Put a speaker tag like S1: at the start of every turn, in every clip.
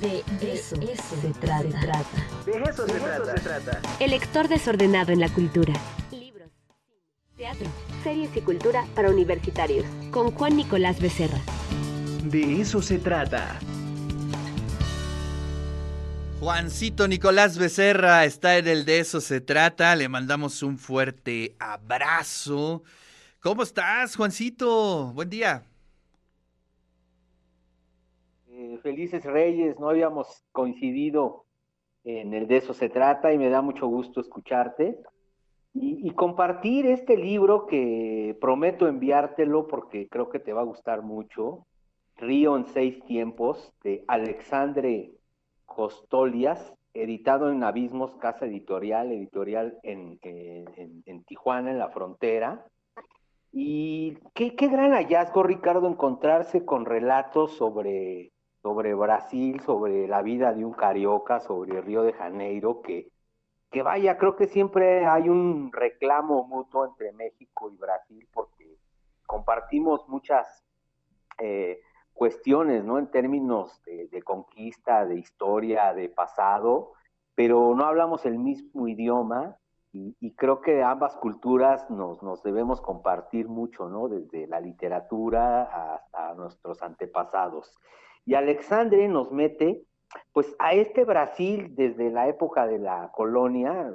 S1: De eso, se, trata.
S2: De eso, se, trata.
S1: El lector desordenado en la cultura. Libros, teatro, series y cultura para universitarios. Con Juan Nicolás Becerra.
S2: De eso se trata.
S3: Juancito Nicolás Becerra está en el de eso se trata. Le mandamos un fuerte abrazo. ¿Cómo estás, Juancito? Buen día.
S4: Eh, felices Reyes, no habíamos coincidido en el de eso se trata y me da mucho gusto escucharte y, compartir este libro que prometo enviártelo porque creo que te va a gustar mucho. Río en seis tiempos de Alexandre Costolias, editado en Abismos, Casa Editorial, editorial en, en, Tijuana, en la frontera. Y qué, qué, gran hallazgo, Ricardo, encontrarse con relatos sobre, sobre Brasil, sobre la vida de un carioca, sobre Río de Janeiro, que, que vaya, creo que siempre hay un reclamo mutuo entre México y Brasil porque compartimos muchas eh, cuestiones, ¿no? En términos de, conquista, de historia, de pasado, pero no hablamos el mismo idioma y, creo que ambas culturas nos, nos, debemos compartir mucho, ¿no? Desde la literatura hasta nuestros antepasados. Y Alexandre nos mete, pues, a este Brasil desde la época de la colonia,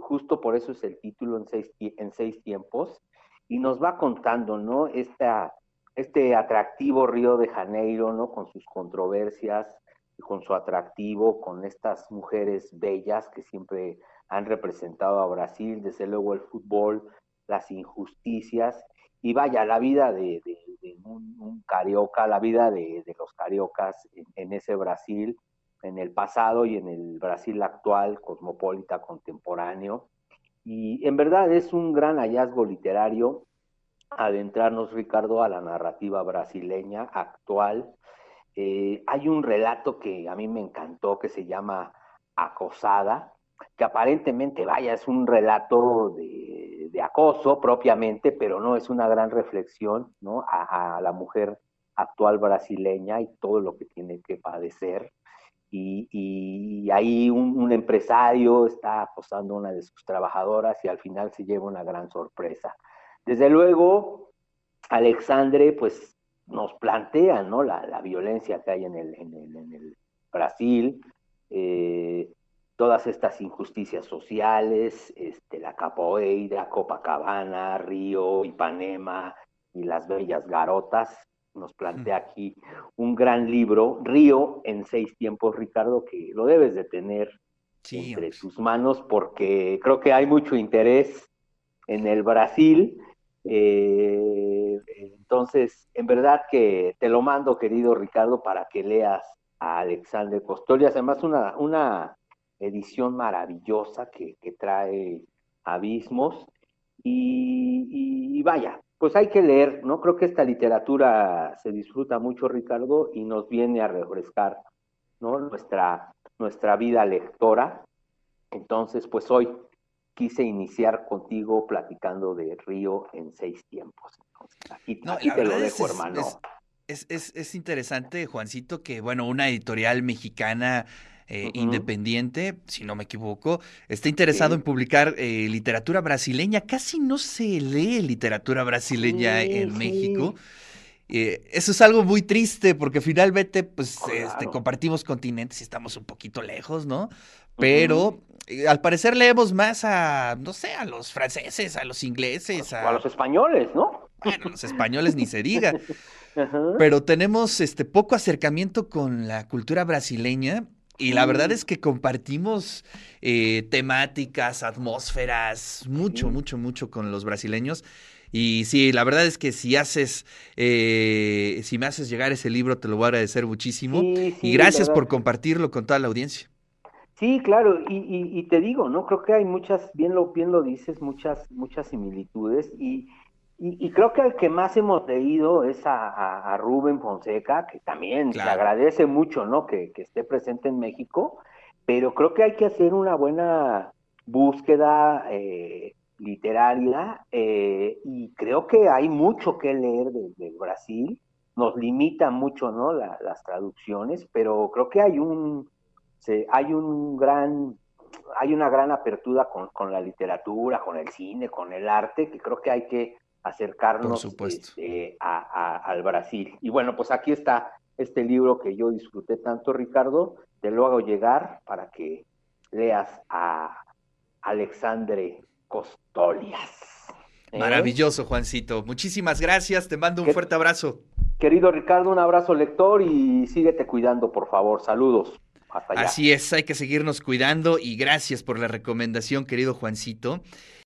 S4: justo por eso es el título en seis, en seis tiempos, y nos va contando, ¿no? Esta este atractivo Río de Janeiro, ¿no? Con sus controversias, con su atractivo, con estas mujeres bellas que siempre han representado a Brasil, desde luego el fútbol, las injusticias, y vaya, la vida de, un, carioca, la vida de, los cariocas en, ese Brasil, en el pasado y en el Brasil actual, cosmopolita, contemporáneo. Y en verdad es un gran hallazgo literario adentrarnos, Ricardo, a la narrativa brasileña actual. Eh, hay un relato que a mí me encantó que se llama Acosada, que aparentemente, vaya, es un relato de, acoso propiamente, pero no es una gran reflexión ¿no? a, la mujer actual brasileña y todo lo que tiene que padecer. Y, ahí un, empresario está acosando a una de sus trabajadoras y al final se lleva una gran sorpresa. Desde luego, Alexandre, pues nos plantea, ¿no? La, violencia que hay en el, en el, Brasil, eh, todas estas injusticias sociales, este, la capoeira, Copacabana, Río, Ipanema y las bellas garotas. Nos plantea aquí un gran libro, Río en seis tiempos, Ricardo, que lo debes de tener entre tus manos porque creo que hay mucho interés en el Brasil eh, entonces, en verdad que te lo mando, querido Ricardo, para que leas a Alexander Costolias. Además, una, una edición maravillosa que, trae abismos. Y, vaya, pues hay que leer, ¿no? Creo que esta literatura se disfruta mucho, Ricardo, y nos viene a refrescar, ¿no? Nuestra, nuestra vida lectora. Entonces, pues hoy quise iniciar contigo platicando de Río en seis tiempos. aquí, te lo dejo, hermano.
S3: Es, es, interesante, Juancito, que, bueno, una editorial mexicana eh, independiente, si no me equivoco, está interesado en publicar eh, literatura brasileña. Casi no se lee literatura brasileña en México. Eh, eso es algo muy triste porque finalmente pues este, compartimos continentes y estamos un poquito lejos, ¿no? Pero al parecer leemos más a, no sé, a los franceses, a los ingleses.
S4: A, a los españoles, ¿no?
S3: Bueno, los españoles ni se diga. Pero tenemos este poco acercamiento con la cultura brasileña y la verdad es que compartimos eh, temáticas, atmósferas, mucho, mucho, mucho con los brasileños. Y sí, la verdad es que si haces, eh, si me haces llegar ese libro, te lo voy a agradecer muchísimo. y gracias por compartirlo con toda la audiencia.
S4: Sí, claro, y, te digo, ¿no? Creo que hay muchas, bien lo, bien lo dices, muchas, muchas similitudes, y, y, creo que al que más hemos leído es a, Rubén Fonseca, que también le agradece mucho, ¿no? Que, esté presente en México, pero creo que hay que hacer una buena búsqueda eh, literaria, eh, y creo que hay mucho que leer desde Brasil, nos limita mucho, ¿no? las traducciones, pero creo que hay un, hay un gran, hay una gran apertura con, con, la literatura, con el cine, con el arte, que creo que hay que acercarnos este, a, al Brasil. Y bueno, pues aquí está este libro que yo disfruté tanto, Ricardo, te lo hago llegar para que leas a Alexandre Costolias.
S3: ¿eh? Maravilloso, Juancito. Muchísimas gracias, te mando un fuerte abrazo.
S4: Querido Ricardo, un abrazo lector y síguete cuidando, por favor. Saludos.
S3: Hasta allá. Así es, hay que seguirnos cuidando y gracias por la recomendación, querido Juancito.